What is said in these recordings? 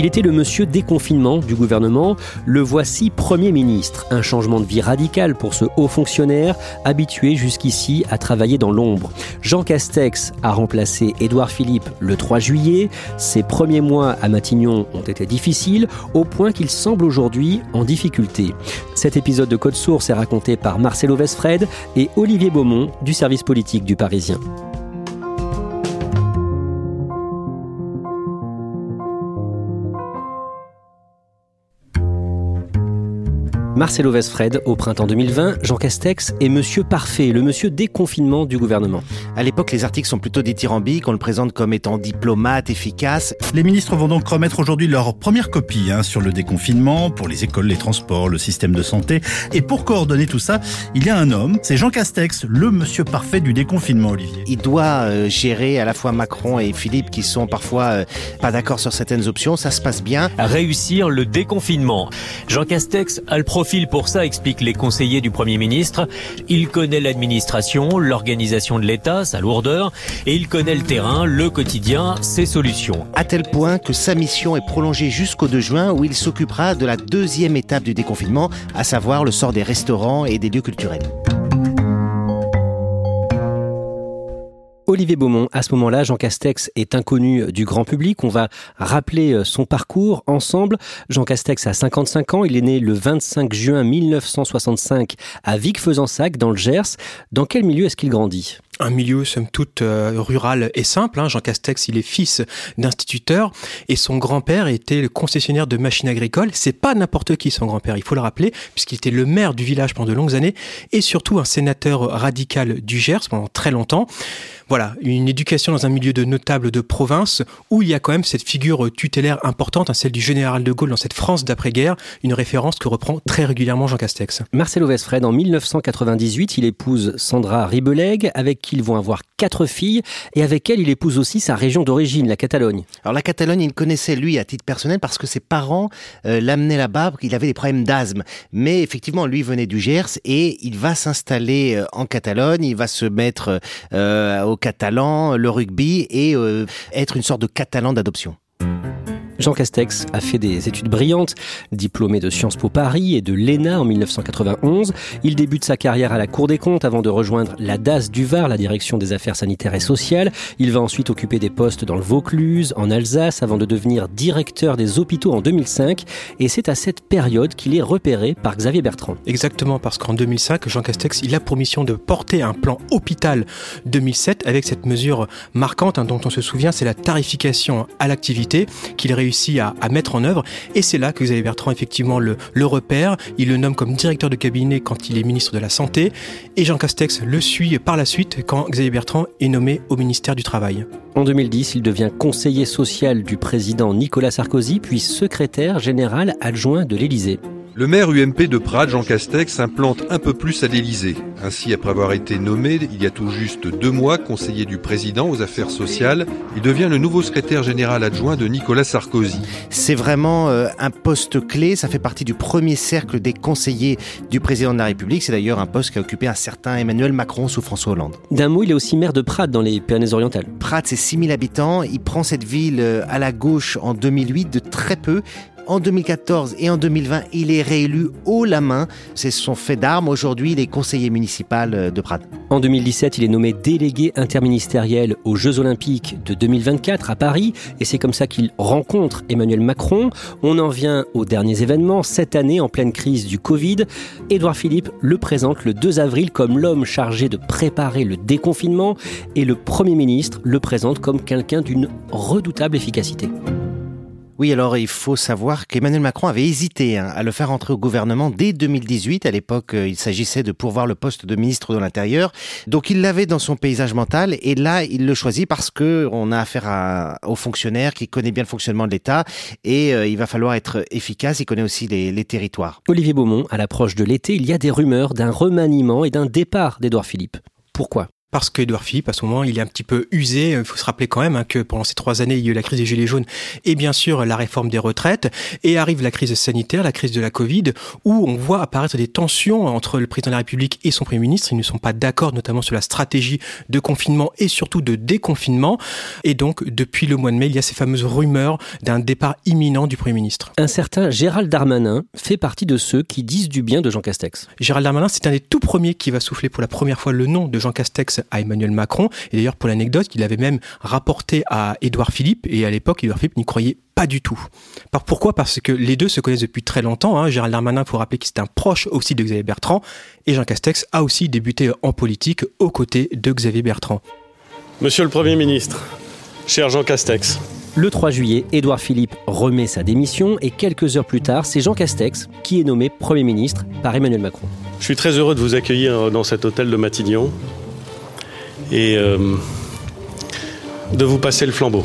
Il était le monsieur déconfinement du gouvernement. Le voici Premier ministre. Un changement de vie radical pour ce haut fonctionnaire habitué jusqu'ici à travailler dans l'ombre. Jean Castex a remplacé Édouard Philippe le 3 juillet. Ses premiers mois à Matignon ont été difficiles au point qu'il semble aujourd'hui en difficulté. Cet épisode de Code Source est raconté par Marcelo Vesfred et Olivier Beaumont du service politique du Parisien. Marcelo Vesfred, au printemps 2020, Jean Castex est Monsieur Parfait, le Monsieur déconfinement du gouvernement. À l'époque, les articles sont plutôt dithyrambiques, on le présente comme étant diplomate, efficace. Les ministres vont donc remettre aujourd'hui leur première copie hein, sur le déconfinement, pour les écoles, les transports, le système de santé. Et pour coordonner tout ça, il y a un homme, c'est Jean Castex, le Monsieur Parfait du déconfinement, Olivier. Il doit euh, gérer à la fois Macron et Philippe qui sont parfois euh, pas d'accord sur certaines options, ça se passe bien. Réussir le déconfinement. Jean Castex a le profil pour ça, expliquent les conseillers du Premier ministre. Il connaît l'administration, l'organisation de l'État, sa lourdeur, et il connaît le terrain, le quotidien, ses solutions. À tel point que sa mission est prolongée jusqu'au 2 juin où il s'occupera de la deuxième étape du déconfinement, à savoir le sort des restaurants et des lieux culturels. Olivier Beaumont, à ce moment-là, Jean Castex est inconnu du grand public. On va rappeler euh, son parcours ensemble. Jean Castex a 55 ans. Il est né le 25 juin 1965 à Vic-Fezensac, dans le Gers. Dans quel milieu est-ce qu'il grandit? Un milieu somme toute euh, rural et simple. Hein. Jean Castex, il est fils d'instituteur et son grand-père était le concessionnaire de machines agricoles. C'est pas n'importe qui son grand-père, il faut le rappeler, puisqu'il était le maire du village pendant de longues années et surtout un sénateur radical du Gers pendant très longtemps voilà, une éducation dans un milieu de notables de province où il y a quand même cette figure tutélaire importante, hein, celle du général de Gaulle dans cette France d'après-guerre, une référence que reprend très régulièrement Jean Castex. Marcelo Vesfred, en 1998, il épouse Sandra Ribeleg, avec ils vont avoir quatre filles, et avec elle, il épouse aussi sa région d'origine, la Catalogne. Alors la Catalogne, il connaissait lui à titre personnel parce que ses parents euh, l'amenaient là-bas, il avait des problèmes d'asthme. Mais effectivement, lui venait du Gers et il va s'installer euh, en Catalogne, il va se mettre euh, au catalan, le rugby et être une sorte de catalan d'adoption. Jean Castex a fait des études brillantes, diplômé de Sciences Po Paris et de l'ENA en 1991. Il débute sa carrière à la Cour des comptes avant de rejoindre la DAS du Var, la direction des affaires sanitaires et sociales. Il va ensuite occuper des postes dans le Vaucluse, en Alsace, avant de devenir directeur des hôpitaux en 2005. Et c'est à cette période qu'il est repéré par Xavier Bertrand. Exactement, parce qu'en 2005, Jean Castex, il a pour mission de porter un plan hôpital 2007 avec cette mesure marquante hein, dont on se souvient, c'est la tarification à l'activité qu'il réussit à, mettre en œuvre. Et c'est là que Xavier Bertrand, effectivement, le, le repère. Il le nomme comme directeur de cabinet quand il est ministre de la Santé. Et Jean Castex le suit par la suite quand Xavier Bertrand est nommé au ministère du Travail. En 2010, il devient conseiller social du président Nicolas Sarkozy, puis secrétaire général adjoint de l'Élysée. Le maire UMP de Prades, Jean Castex, s'implante un peu plus à l'Élysée. Ainsi, après avoir été nommé il y a tout juste deux mois conseiller du président aux affaires sociales, il devient le nouveau secrétaire général adjoint de Nicolas Sarkozy. C'est vraiment euh, un poste clé, ça fait partie du premier cercle des conseillers du président de la République. C'est d'ailleurs un poste qu'a occupé un certain Emmanuel Macron sous François Hollande. D'un mot, il est aussi maire de Prades dans les Pyrénées-Orientales. Prades, c'est 6000 habitants. Il prend cette ville euh, à la gauche en 2008 de très peu. En 2014 et en 2020, il est réélu haut la main. C'est son fait d'armes. Aujourd'hui, il est conseiller municipal euh, de Prades. En 2017, il est nommé délégué interministériel aux Jeux Olympiques de 2024 à Paris. Et c'est comme ça qu'il rencontre Emmanuel Macron. On en vient aux derniers événements. Cette année, en pleine crise du Covid, Édouard Philippe le présente le 2 avril comme l'homme chargé de préparer le déconfinement. Et le Premier ministre le présente comme quelqu'un d'une redoutable efficacité. Oui, alors il faut savoir qu'Emmanuel Macron avait hésité hein, à le faire entrer au gouvernement dès 2018. À l'époque, euh, il s'agissait de pourvoir le poste de ministre de l'Intérieur. Donc il l'avait dans son paysage mental et là, il le choisit parce que on a affaire à, au fonctionnaire qui connaît bien le fonctionnement de l'État et euh, il va falloir être efficace. Il connaît aussi les, les territoires. Olivier Beaumont, à l'approche de l'été, il y a des rumeurs d'un remaniement et d'un départ d'Édouard Philippe. Pourquoi? Parce qu'Edouard Philippe, à ce moment, il est un petit peu usé. Il faut se rappeler quand même hein, que pendant ces trois années, il y a eu la crise des Gilets jaunes et bien sûr la réforme des retraites. Et arrive la crise sanitaire, la crise de la Covid, où on voit apparaître des tensions entre le président de la République et son Premier ministre. Ils ne sont pas d'accord, notamment sur la stratégie de confinement et surtout de déconfinement. Et donc, depuis le mois de mai, il y a ces fameuses rumeurs d'un départ imminent du Premier ministre. Un certain Gérald Darmanin fait partie de ceux qui disent du bien de Jean Castex. Gérald Darmanin, c'est un des tout premiers qui va souffler pour la première fois le nom de Jean Castex à Emmanuel Macron. Et d'ailleurs, pour l'anecdote, il avait même rapporté à Édouard Philippe, et à l'époque, Édouard Philippe n'y croyait pas du tout. Pourquoi? Parce que les deux se connaissent depuis très longtemps. Hein. Gérald Darmanin, il faut rappeler qu'il c'est un proche aussi de Xavier Bertrand, et Jean Castex a aussi débuté en politique aux côtés de Xavier Bertrand. Monsieur le Premier ministre, cher Jean Castex, le 3 juillet, Édouard Philippe remet sa démission et quelques heures plus tard, c'est Jean Castex qui est nommé Premier ministre par Emmanuel Macron. Je suis très heureux de vous accueillir dans cet hôtel de Matignon et euh, de vous passer le flambeau.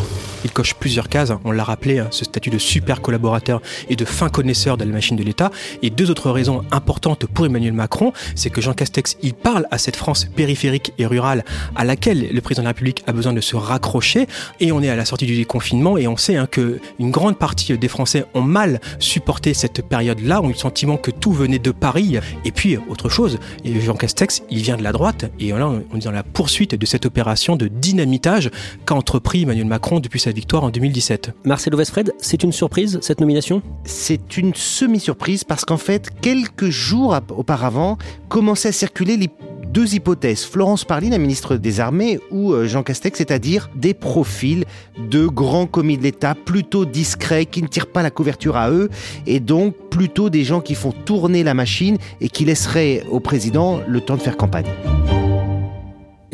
Plusieurs cases, hein. on l'a rappelé, hein, ce statut de super collaborateur et de fin connaisseur de la machine de l'État. Et deux autres raisons importantes pour Emmanuel Macron, c'est que Jean Castex, il parle à cette France périphérique et rurale à laquelle le président de la République a besoin de se raccrocher. Et on est à la sortie du déconfinement et on sait hein, que une grande partie des Français ont mal supporté cette période-là, ont eu le sentiment que tout venait de Paris. Et puis, autre chose, Jean Castex, il vient de la droite et là, on est dans la poursuite de cette opération de dynamitage qu'a entrepris Emmanuel Macron depuis sa victoire en 2017. Marcelo Westfred, c'est une surprise cette nomination? C'est une semi-surprise parce qu'en fait, quelques jours auparavant, commençaient à circuler les deux hypothèses. Florence Parly, la ministre des Armées, ou euh, Jean Castex, c'est-à-dire des profils de grands commis de l'État plutôt discrets, qui ne tirent pas la couverture à eux, et donc plutôt des gens qui font tourner la machine et qui laisseraient au président le temps de faire campagne.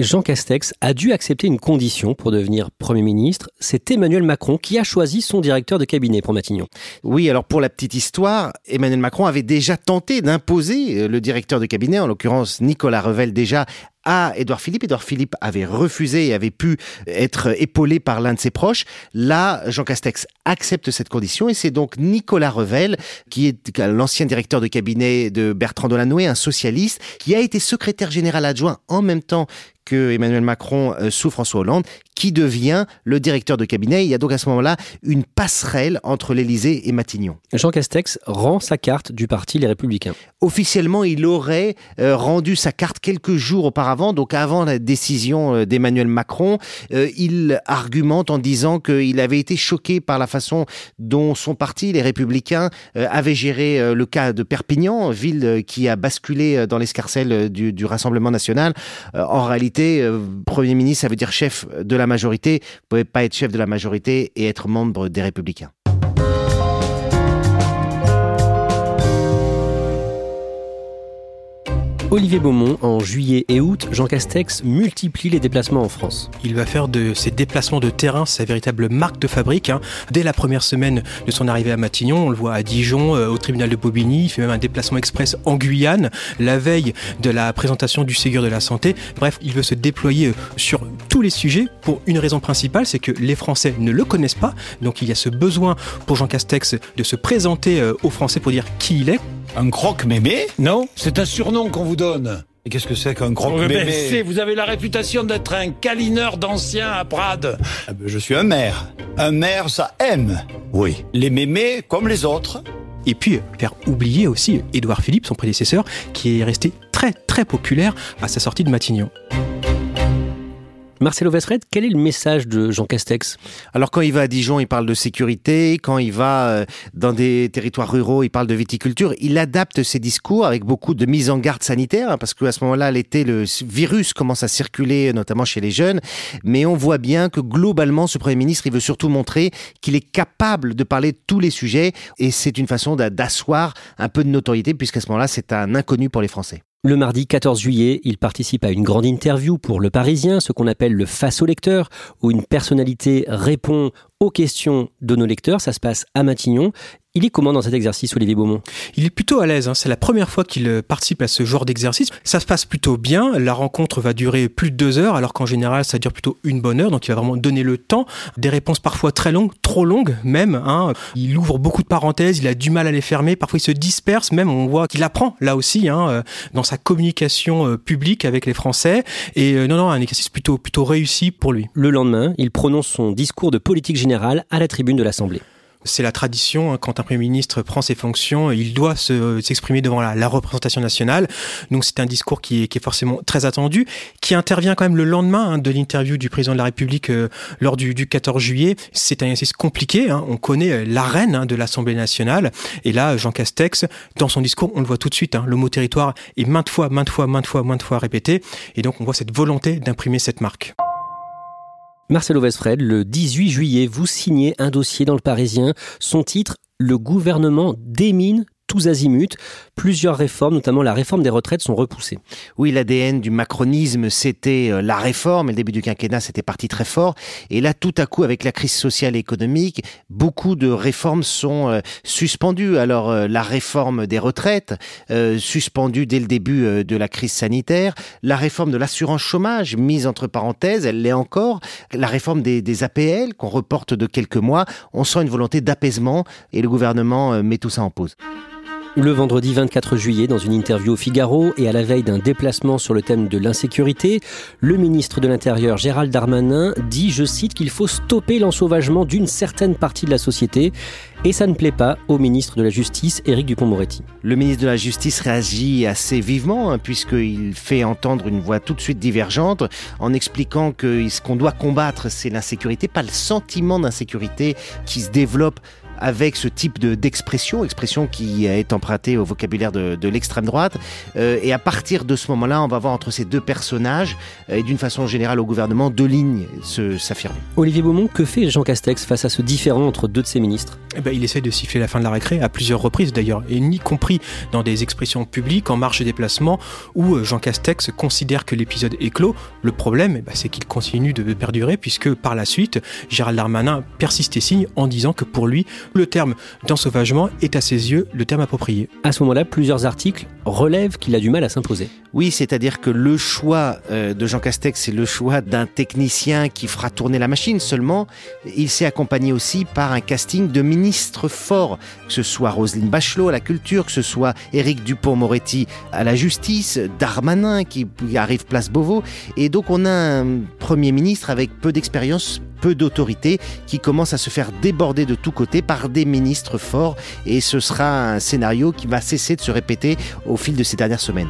Jean Castex a dû accepter une condition pour devenir Premier ministre. C'est Emmanuel Macron qui a choisi son directeur de cabinet pour Matignon. Oui, alors pour la petite histoire, Emmanuel Macron avait déjà tenté d'imposer le directeur de cabinet, en l'occurrence Nicolas Revel, déjà à Édouard Philippe. Édouard Philippe avait refusé et avait pu être épaulé par l'un de ses proches. Là, Jean Castex accepte cette condition et c'est donc Nicolas Revel, qui est l'ancien directeur de cabinet de Bertrand Delanoë, un socialiste, qui a été secrétaire général adjoint en même temps que Emmanuel Macron euh, sous François Hollande, qui devient le directeur de cabinet. Il y a donc à ce moment-là une passerelle entre l'Élysée et Matignon. Jean Castex rend sa carte du parti Les Républicains. Officiellement, il aurait euh, rendu sa carte quelques jours auparavant, donc avant la décision euh, d'Emmanuel Macron. il argumente en disant qu'il avait été choqué par la façon dont son parti, les Républicains, avait géré le cas de Perpignan, ville qui a basculé dans l'escarcelle du, du Rassemblement national. en réalité, euh, Premier ministre, ça veut dire chef de la majorité. Vous ne pouvez pas être chef de la majorité et être membre des Républicains. Olivier Beaumont, en juillet et août, Jean Castex multiplie les déplacements en France. Il va faire de ses déplacements de terrain sa véritable marque de fabrique. Hein. Dès la première semaine de son arrivée à Matignon, on le voit à Dijon, euh, au tribunal de Bobigny, il fait même un déplacement express en Guyane, la veille de la présentation du Ségur de la Santé. Bref, il veut se déployer euh, sur tous les sujets pour une raison principale, c'est que les Français ne le connaissent pas. Donc il y a ce besoin pour Jean Castex de se présenter euh, aux Français pour dire qui il est. Un croque-mémé? Non, c'est un surnom qu'on vous donne. Et qu'est-ce que c'est qu'un croque-mémé Vous avez la réputation d'être un câlineur d'anciens à Prades. Ah ben, je suis un maire. Un maire, ça aime. Oui. Les mémés, comme les autres. Et puis, faire oublier aussi Édouard Philippe, son prédécesseur, qui est resté très très populaire à sa sortie de Matignon. Marcelo Vesred, quel est le message de Jean Castex? Alors quand il va à Dijon, il parle de sécurité, quand il va euh, dans des territoires ruraux, il parle de viticulture. Il adapte ses discours avec beaucoup de mise en garde sanitaire, hein, parce qu'à ce moment-là, l'été, le virus commence à circuler, notamment chez les jeunes. Mais on voit bien que globalement, ce Premier ministre, il veut surtout montrer qu'il est capable de parler de tous les sujets, et c'est une façon d'asseoir un peu de notoriété, puisqu'à ce moment-là, c'est un inconnu pour les Français. Le mardi 14 juillet, il participe à une grande interview pour Le Parisien, ce qu'on appelle le face au lecteur, où une personnalité répond aux questions de nos lecteurs. Ça se passe à Matignon. Il est comment dans cet exercice, Olivier Beaumont? Il est plutôt à l'aise. Hein. C'est la première fois qu'il euh, participe à ce genre d'exercice. Ça se passe plutôt bien. La rencontre va durer plus de deux heures, alors qu'en général, ça dure plutôt une bonne heure. Donc, il va vraiment donner le temps. Des réponses parfois très longues, trop longues même. Hein. Il ouvre beaucoup de parenthèses. Il a du mal à les fermer. Parfois, il se disperse. Même, on voit qu'il apprend là aussi hein, euh, dans sa communication euh, publique avec les Français. Et non, non, un exercice plutôt plutôt réussi pour lui. Le lendemain, il prononce son discours de politique générale à la tribune de l'Assemblée. C'est la tradition, hein, quand un Premier ministre prend ses fonctions, il doit s'exprimer devant la, représentation nationale. Donc c'est un discours qui est, forcément très attendu, qui intervient quand même le lendemain hein, de l'interview du président de la République euh, lors du, du, 14 juillet. C'est un exercice compliqué, hein. on connaît euh, l'arène de l'Assemblée nationale. Et là, Jean Castex, dans son discours, on le voit tout de suite, le mot territoire est maintes fois, maintes fois, maintes fois, maintes fois répété. Et donc on voit cette volonté d'imprimer cette marque. Marcelo Westfred, le 18 juillet, vous signez un dossier dans le Parisien. Son titre, Le gouvernement démine tous azimuts. Plusieurs réformes, notamment la réforme des retraites, sont repoussées. Oui, l'ADN du macronisme, c'était euh, la réforme. Et le début du quinquennat, c'était parti très fort. Et là, tout à coup, avec la crise sociale et économique, beaucoup de réformes sont euh, suspendues. Alors, euh, la réforme des retraites, suspendue dès le début de la crise sanitaire. La réforme de l'assurance chômage, mise entre parenthèses, elle l'est encore. La réforme des, des APL, qu'on reporte de quelques mois. On sent une volonté d'apaisement et le gouvernement met tout ça en pause. Le vendredi 24 juillet, dans une interview au Figaro et à la veille d'un déplacement sur le thème de l'insécurité, le ministre de l'Intérieur Gérald Darmanin dit, je cite, qu'il faut stopper l'ensauvagement d'une certaine partie de la société et ça ne plaît pas au ministre de la Justice, Éric Dupont-Moretti. Le ministre de la Justice réagit assez vivement, hein, puisqu'il fait entendre une voix tout de suite divergente, en expliquant que ce qu'on doit combattre, c'est l'insécurité, pas le sentiment d'insécurité qui se développe avec ce type d'expression, expression qui est empruntée au vocabulaire de, de l'extrême droite. Euh, et à partir de ce moment-là, on va voir entre ces deux personnages, euh, et d'une façon générale au gouvernement, deux lignes s'affirmer. Olivier Beaumont, que fait Jean Castex face à ce différent entre deux de ses ministres? Eh ben, Il essaie de siffler la fin de la récré à plusieurs reprises d'ailleurs, et y compris dans des expressions publiques, en marche de déplacement, où euh, Jean Castex considère que l'épisode est clos. Le problème, eh ben, c'est qu'il continue de perdurer, puisque par la suite, Gérald Darmanin persiste et signe en disant que pour lui, le terme d'ensauvagement est à ses yeux le terme approprié. À ce moment-là, plusieurs articles relèvent qu'il a du mal à s'imposer. Oui, c'est-à-dire que le choix euh, de Jean Castex, c'est le choix d'un technicien qui fera tourner la machine seulement. Il s'est accompagné aussi par un casting de ministres forts, que ce soit Roselyne Bachelot à la culture, que ce soit Éric Dupont-Moretti à la justice, Darmanin qui arrive place Beauvau. Et donc on a un Premier ministre avec peu d'expérience, peu d'autorité, qui commence à se faire déborder de tous côtés par des ministres forts. Et ce sera un scénario qui va cesser de se répéter au fil de ces dernières semaines.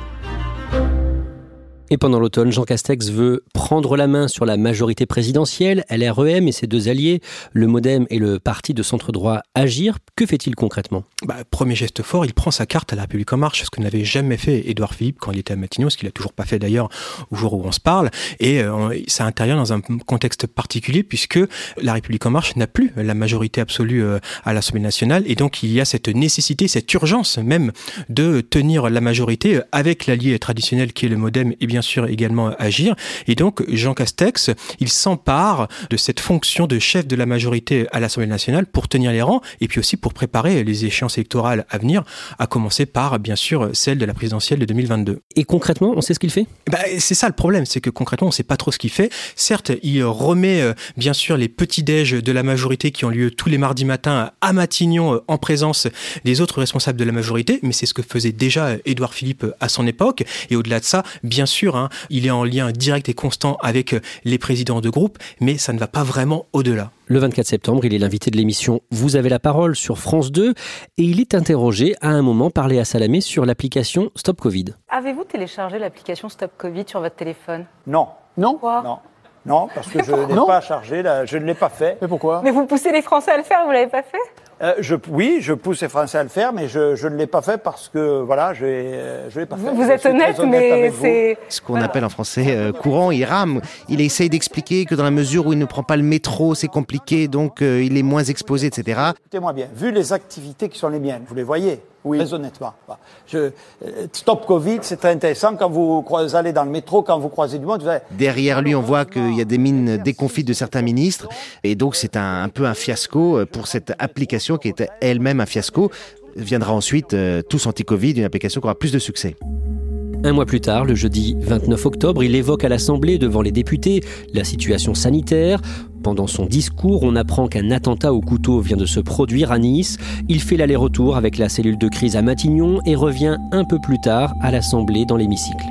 Et pendant l'automne, Jean Castex veut prendre la main sur la majorité présidentielle, LREM et ses deux alliés, le Modem et le parti de centre-droit Agir. Que fait-il concrètement? Bah, Premier geste fort, il prend sa carte à la République en marche, ce que n'avait jamais fait Édouard Philippe quand il était à Matignon, ce qu'il n'a toujours pas fait d'ailleurs au jour où on se parle. Et euh, ça intervient dans un contexte particulier puisque la République en marche n'a plus la majorité absolue euh, à l'Assemblée nationale. Et donc il y a cette nécessité, cette urgence même de tenir la majorité avec l'allié traditionnel qui est le Modem bien sûr également agir. Et donc Jean Castex, il s'empare de cette fonction de chef de la majorité à l'Assemblée nationale pour tenir les rangs et puis aussi pour préparer les échéances électorales à venir, à commencer par bien sûr celle de la présidentielle de 2022. Et concrètement, on sait ce qu'il fait? Bah, C'est ça le problème, c'est que concrètement, on ne sait pas trop ce qu'il fait. Certes, il remet euh, bien sûr les petits déj de la majorité qui ont lieu tous les mardis matins à Matignon euh, en présence des autres responsables de la majorité, mais c'est ce que faisait déjà Édouard Philippe à son époque. Et au-delà de ça, bien sûr, Hein, il est en lien direct et constant avec euh, les présidents de groupe, mais ça ne va pas vraiment au-delà. Le 24 septembre, il est l'invité de l'émission Vous avez la parole sur France 2 et il est interrogé à un moment par Léa Salamé sur l'application Stop Covid. Avez-vous téléchargé l'application Stop Covid sur votre téléphone? Non. Non Quoi Non. Non, parce que je n'ai pas chargé, je ne l'ai pas fait. Mais pourquoi? Mais vous poussez les Français à le faire, vous l'avez pas fait? Euh, je, oui, je pousse les Français à le faire, mais je, je ne l'ai pas fait parce que voilà, je ne l'ai pas fait. Vous, êtes honnête, mais c'est ce qu'on appelle en français euh, courant. Il rame. Il essaye d'expliquer que dans la mesure où il ne prend pas le métro, c'est compliqué, donc euh, il est moins exposé, etc. Écoutez-moi bien. Vu les activités qui sont les miennes, vous les voyez. Oui. Très honnêtement. Je, stop Covid, c'est très intéressant quand vous allez dans le métro, quand vous croisez du monde. Derrière lui, on voit qu'il y a des mines déconfites de certains ministres. Et donc, c'est un, un, peu un fiasco pour cette application qui est elle-même un fiasco. Viendra ensuite euh, Tous Anti-Covid, une application qui aura plus de succès. Un mois plus tard, le jeudi 29 octobre, il évoque à l'Assemblée devant les députés la situation sanitaire. Pendant son discours, on apprend qu'un attentat au couteau vient de se produire à Nice. Il fait l'aller-retour avec la cellule de crise à Matignon et revient un peu plus tard à l'Assemblée dans l'hémicycle.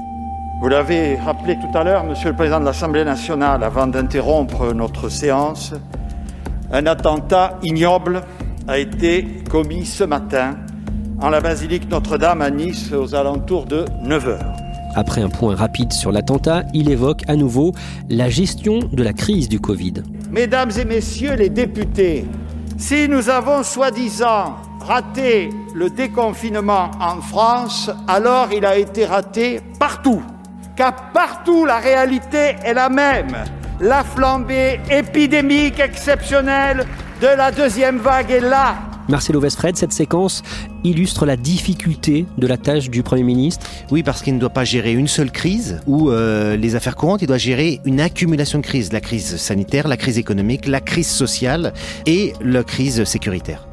Vous l'avez rappelé tout à l'heure, Monsieur le Président de l'Assemblée nationale, avant d'interrompre notre séance, un attentat ignoble a été commis ce matin en la basilique Notre-Dame à Nice aux alentours de 9 heures. Après un point rapide sur l'attentat, il évoque à nouveau la gestion de la crise du Covid. Mesdames et messieurs les députés, si nous avons soi-disant raté le déconfinement en France, alors il a été raté partout. Car partout la réalité est la même. La flambée épidémique exceptionnelle de la deuxième vague est là. Marcelo Vesfred, cette séquence illustre la difficulté de la tâche du Premier ministre. Oui, parce qu'il ne doit pas gérer une seule crise ou euh, les affaires courantes, il doit gérer une accumulation de crises. La crise sanitaire, la crise économique, la crise sociale et la crise sécuritaire.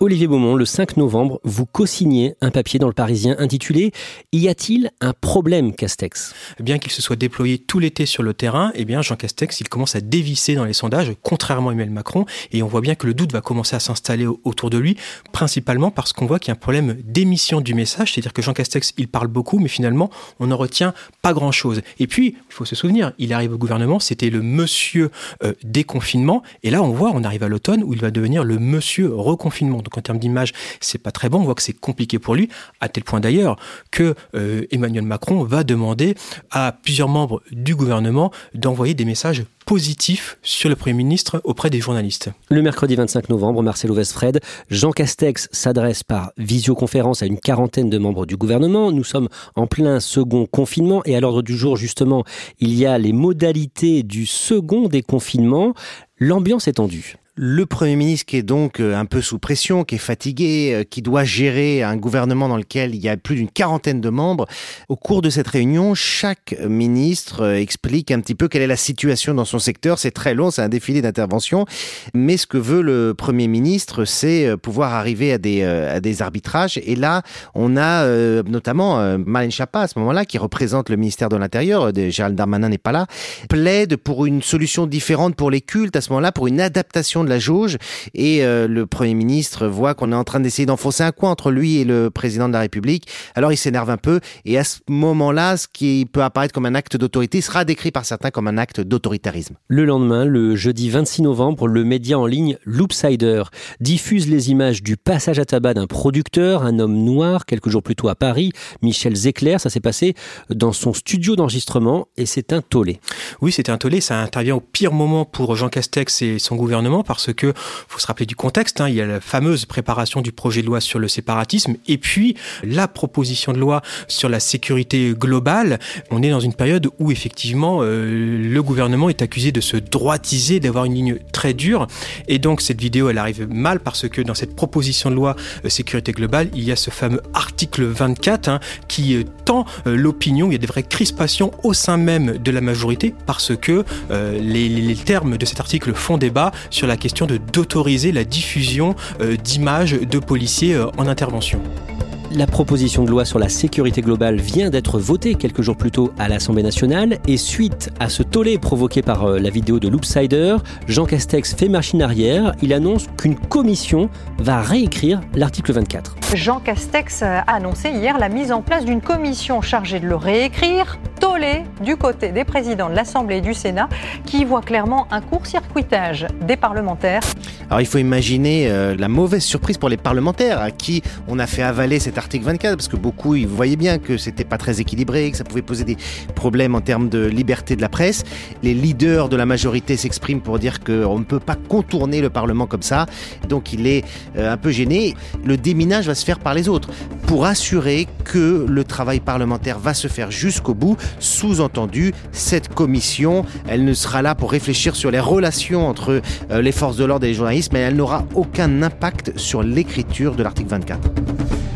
Olivier Beaumont, le 5 novembre, vous co-signez un papier dans le Parisien intitulé Y a-t-il un problème Castex Bien qu'il se soit déployé tout l'été sur le terrain, eh bien Jean Castex, il commence à dévisser dans les sondages, contrairement à Emmanuel Macron, et on voit bien que le doute va commencer à s'installer autour de lui, principalement parce qu'on voit qu'il y a un problème d'émission du message, c'est-à-dire que Jean Castex, il parle beaucoup, mais finalement, on n'en retient pas grand-chose. Et puis, il faut se souvenir, il arrive au gouvernement, c'était le monsieur euh, déconfinement, et là, on voit, on arrive à l'automne, où il va devenir le monsieur reconfinement. Donc en termes d'image, c'est pas très bon. On voit que c'est compliqué pour lui, à tel point d'ailleurs que euh, Emmanuel Macron va demander à plusieurs membres du gouvernement d'envoyer des messages positifs sur le Premier ministre auprès des journalistes. Le mercredi 25 novembre, Marcelo Vesfred, Jean Castex s'adresse par visioconférence à une quarantaine de membres du gouvernement. Nous sommes en plein second confinement et à l'ordre du jour, justement, il y a les modalités du second déconfinement. L'ambiance est tendue le Premier ministre qui est donc euh, un peu sous pression, qui est fatigué, euh, qui doit gérer un gouvernement dans lequel il y a plus d'une quarantaine de membres. Au cours de cette réunion, chaque ministre euh, explique un petit peu quelle est la situation dans son secteur. C'est très long, c'est un défilé d'intervention. Mais ce que veut le Premier ministre, c'est pouvoir arriver à des, arbitrages. Et là, on a notamment Marlène Chapa à ce moment-là, qui représente le ministère de l'Intérieur, Gérald Darmanin n'est pas là, plaide pour une solution différente pour les cultes à ce moment-là, pour une adaptation la jauge et euh, le Premier ministre voit qu'on est en train d'essayer d'enfoncer un coin entre lui et le président de la République. Alors il s'énerve un peu et à ce moment-là, ce qui peut apparaître comme un acte d'autorité sera décrit par certains comme un acte d'autoritarisme. Le lendemain, le jeudi 26 novembre, le média en ligne Loopsider diffuse les images du passage à tabac d'un producteur, un homme noir, quelques jours plus tôt à Paris, Michel Zecler. Ça s'est passé dans son studio d'enregistrement et c'est un tollé. Oui, c'est un tollé. Ça intervient au pire moment pour Jean Castex et son gouvernement parce que faut se rappeler du contexte. Hein, il y a la fameuse préparation du projet de loi sur le séparatisme et puis la proposition de loi sur la sécurité globale. On est dans une période où effectivement euh, le gouvernement est accusé de se droitiser, d'avoir une ligne très dure. Et donc cette vidéo, elle arrive mal parce que dans cette proposition de loi euh, sécurité globale, il y a ce fameux article 24 hein, qui euh, tend l'opinion. Il y a des vraies crispations au sein même de la majorité parce que les termes de cet article font débat sur la question question d'autoriser la diffusion euh, d'images de policiers euh, en intervention. La proposition de loi sur la sécurité globale vient d'être votée quelques jours plus tôt à l'Assemblée nationale et suite à ce tollé provoqué par euh, la vidéo de Loopsider, Jean Castex fait machine arrière. Il annonce qu'une commission va réécrire l'article 24. Jean Castex a annoncé hier la mise en place d'une commission chargée de le réécrire. Tollé du côté des présidents de l'Assemblée et du Sénat qui voient clairement un court-circuitage des parlementaires. Alors il faut imaginer euh, la mauvaise surprise pour les parlementaires à qui on a fait avaler cette article 24 parce que beaucoup ils voyaient bien que c'était pas très équilibré, que ça pouvait poser des problèmes en termes de liberté de la presse. Les leaders de la majorité s'expriment pour dire qu'on ne peut pas contourner le Parlement comme ça. Donc il est euh, un peu gêné. Le déminage va se faire par les autres pour assurer que le travail parlementaire va se faire jusqu'au bout. Sous-entendu, cette commission, elle ne sera là pour réfléchir sur les relations entre euh, les forces de l'ordre et les journalistes mais elle n'aura aucun impact sur l'écriture de l'article 24.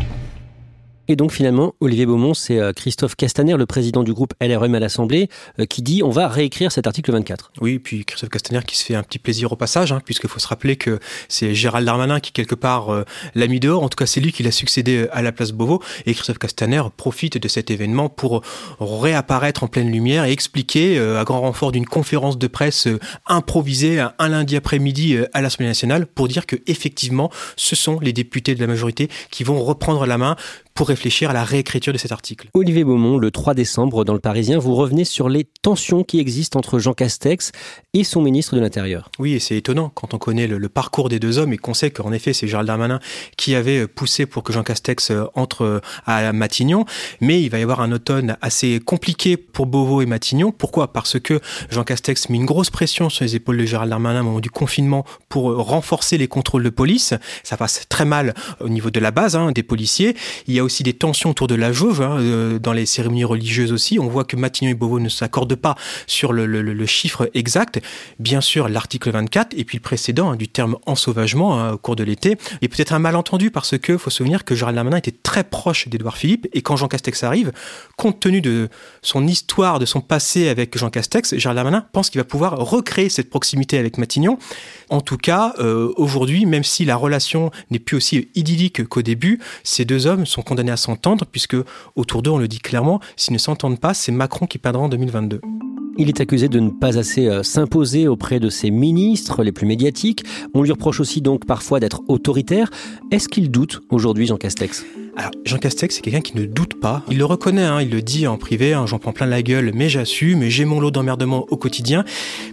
Et donc finalement, Olivier Beaumont, c'est euh, Christophe Castaner, le président du groupe LRM à l'Assemblée, euh, qui dit on va réécrire cet article 24. Oui, puis Christophe Castaner qui se fait un petit plaisir au passage, hein, puisqu'il faut se rappeler que c'est Gérald Darmanin qui quelque part euh, l'a mis dehors, en tout cas c'est lui qui l'a succédé à la place Beauvau, et Christophe Castaner profite de cet événement pour réapparaître en pleine lumière et expliquer, à grand renfort d'une conférence de presse improvisée un lundi après-midi à l'Assemblée nationale, pour dire que effectivement ce sont les députés de la majorité qui vont reprendre la main pour réfléchir à la réécriture de cet article. Olivier Beaumont, le 3 décembre, dans le Parisien, vous revenez sur les tensions qui existent entre Jean Castex et son ministre de l'Intérieur. Oui, et c'est étonnant quand on connaît le, parcours des deux hommes et qu'on sait qu'en effet, c'est Gérald Darmanin qui avait poussé pour que Jean Castex euh, entre euh, à Matignon. Mais il va y avoir un automne assez compliqué pour Beauvau et Matignon. Pourquoi? Parce que Jean Castex met une grosse pression sur les épaules de Gérald Darmanin au moment du confinement pour euh, renforcer les contrôles de police. Ça passe très mal au niveau de la base hein, des policiers. Il y a aussi des tensions autour de la jauge, hein, euh, dans les cérémonies religieuses aussi. On voit que Matignon et Beauvau ne s'accordent pas sur le, chiffre exact. Bien sûr, l'article 24 et puis le précédent hein, du terme ensauvagement hein, au cours de l'été. Et peut-être un malentendu parce que faut se souvenir que Gérald Darmanin était très proche d'Édouard Philippe et quand Jean Castex arrive, compte tenu de son histoire, de son passé avec Jean Castex, Gérald Darmanin pense qu'il va pouvoir recréer cette proximité avec Matignon. En tout cas, euh, aujourd'hui, même si la relation n'est plus aussi idyllique qu'au début, ces deux hommes sont condamnés à s'entendre, puisque autour d'eux, on le dit clairement, s'ils ne s'entendent pas, c'est Macron qui perdra en 2022. Il est accusé de ne pas assez euh, s'imposer auprès de ses ministres les plus médiatiques. On lui reproche aussi donc parfois d'être autoritaire. Est-ce qu'il doute aujourd'hui, Jean Castex? Alors, Jean Castex, c'est quelqu'un qui ne doute pas. Il le reconnaît, hein, il le dit en privé, hein, j'en prends plein la gueule, mais j'assume, j'ai mon lot d'emmerdement au quotidien.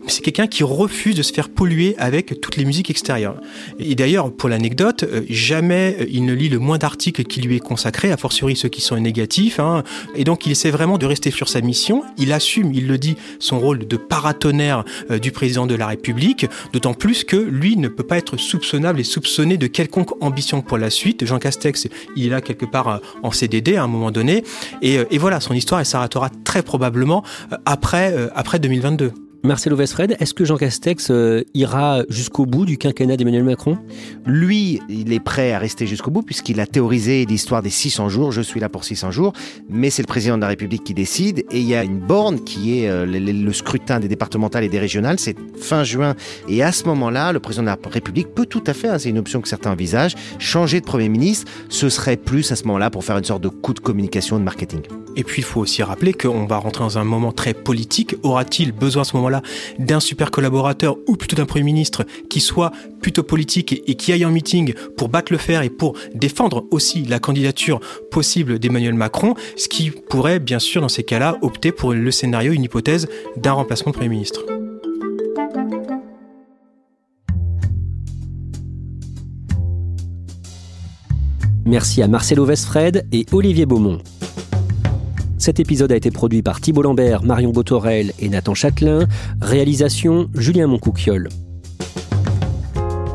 Mais c'est quelqu'un qui refuse de se faire polluer avec toutes les musiques extérieures. Et d'ailleurs, pour l'anecdote, euh, jamais euh, il ne lit le moins d'articles qui lui est consacré, a fortiori ceux qui sont négatifs. Hein. Et donc, il essaie vraiment de rester sur sa mission. Il assume, il le dit, son rôle de paratonnerre euh, du président de la République, d'autant plus que lui ne peut pas être soupçonnable et soupçonné de quelconque ambition pour la suite. Jean Castex, il là quelque part euh, en CDD à un moment donné. Et, euh, et voilà, son histoire, elle s'arrêtera très probablement euh, après, après 2022. Marcelo Vesfred, est-ce que Jean Castex euh, ira jusqu'au bout du quinquennat d'Emmanuel Macron? Lui, il est prêt à rester jusqu'au bout puisqu'il a théorisé l'histoire des 600 jours. Je suis là pour 600 jours, mais c'est le président de la République qui décide et il y a une borne qui est euh, le, scrutin des départementales et des régionales. C'est fin juin et à ce moment-là, le président de la République peut tout à fait, hein, c'est une option que certains envisagent, changer de Premier ministre. Ce serait plus à ce moment-là pour faire une sorte de coup de communication, de marketing. Et puis il faut aussi rappeler qu'on va rentrer dans un moment très politique. Aura-t-il besoin à ce moment là d'un super collaborateur ou plutôt d'un Premier ministre qui soit plutôt politique et, qui aille en meeting pour battre le fer et pour défendre aussi la candidature possible d'Emmanuel Macron, ce qui pourrait bien sûr dans ces cas-là opter pour le scénario, une hypothèse d'un remplacement de Premier ministre. Merci à Marcelo Westfred et Olivier Beaumont. Cet épisode a été produit par Thibault Lambert, Marion Botorel et Nathan Châtelain. Réalisation Julien Moncouquiole.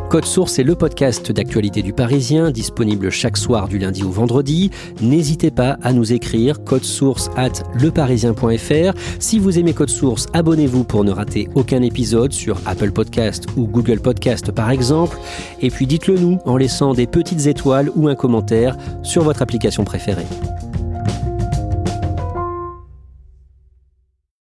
Code Source est le podcast d'actualité du Parisien, disponible chaque soir du lundi au vendredi. N'hésitez pas à nous écrire code source at leparisien.fr. Si vous aimez Code Source, abonnez-vous pour ne rater aucun épisode sur Apple Podcast ou Google Podcast par exemple. Et puis dites-le nous en laissant des petites étoiles ou un commentaire sur votre application préférée.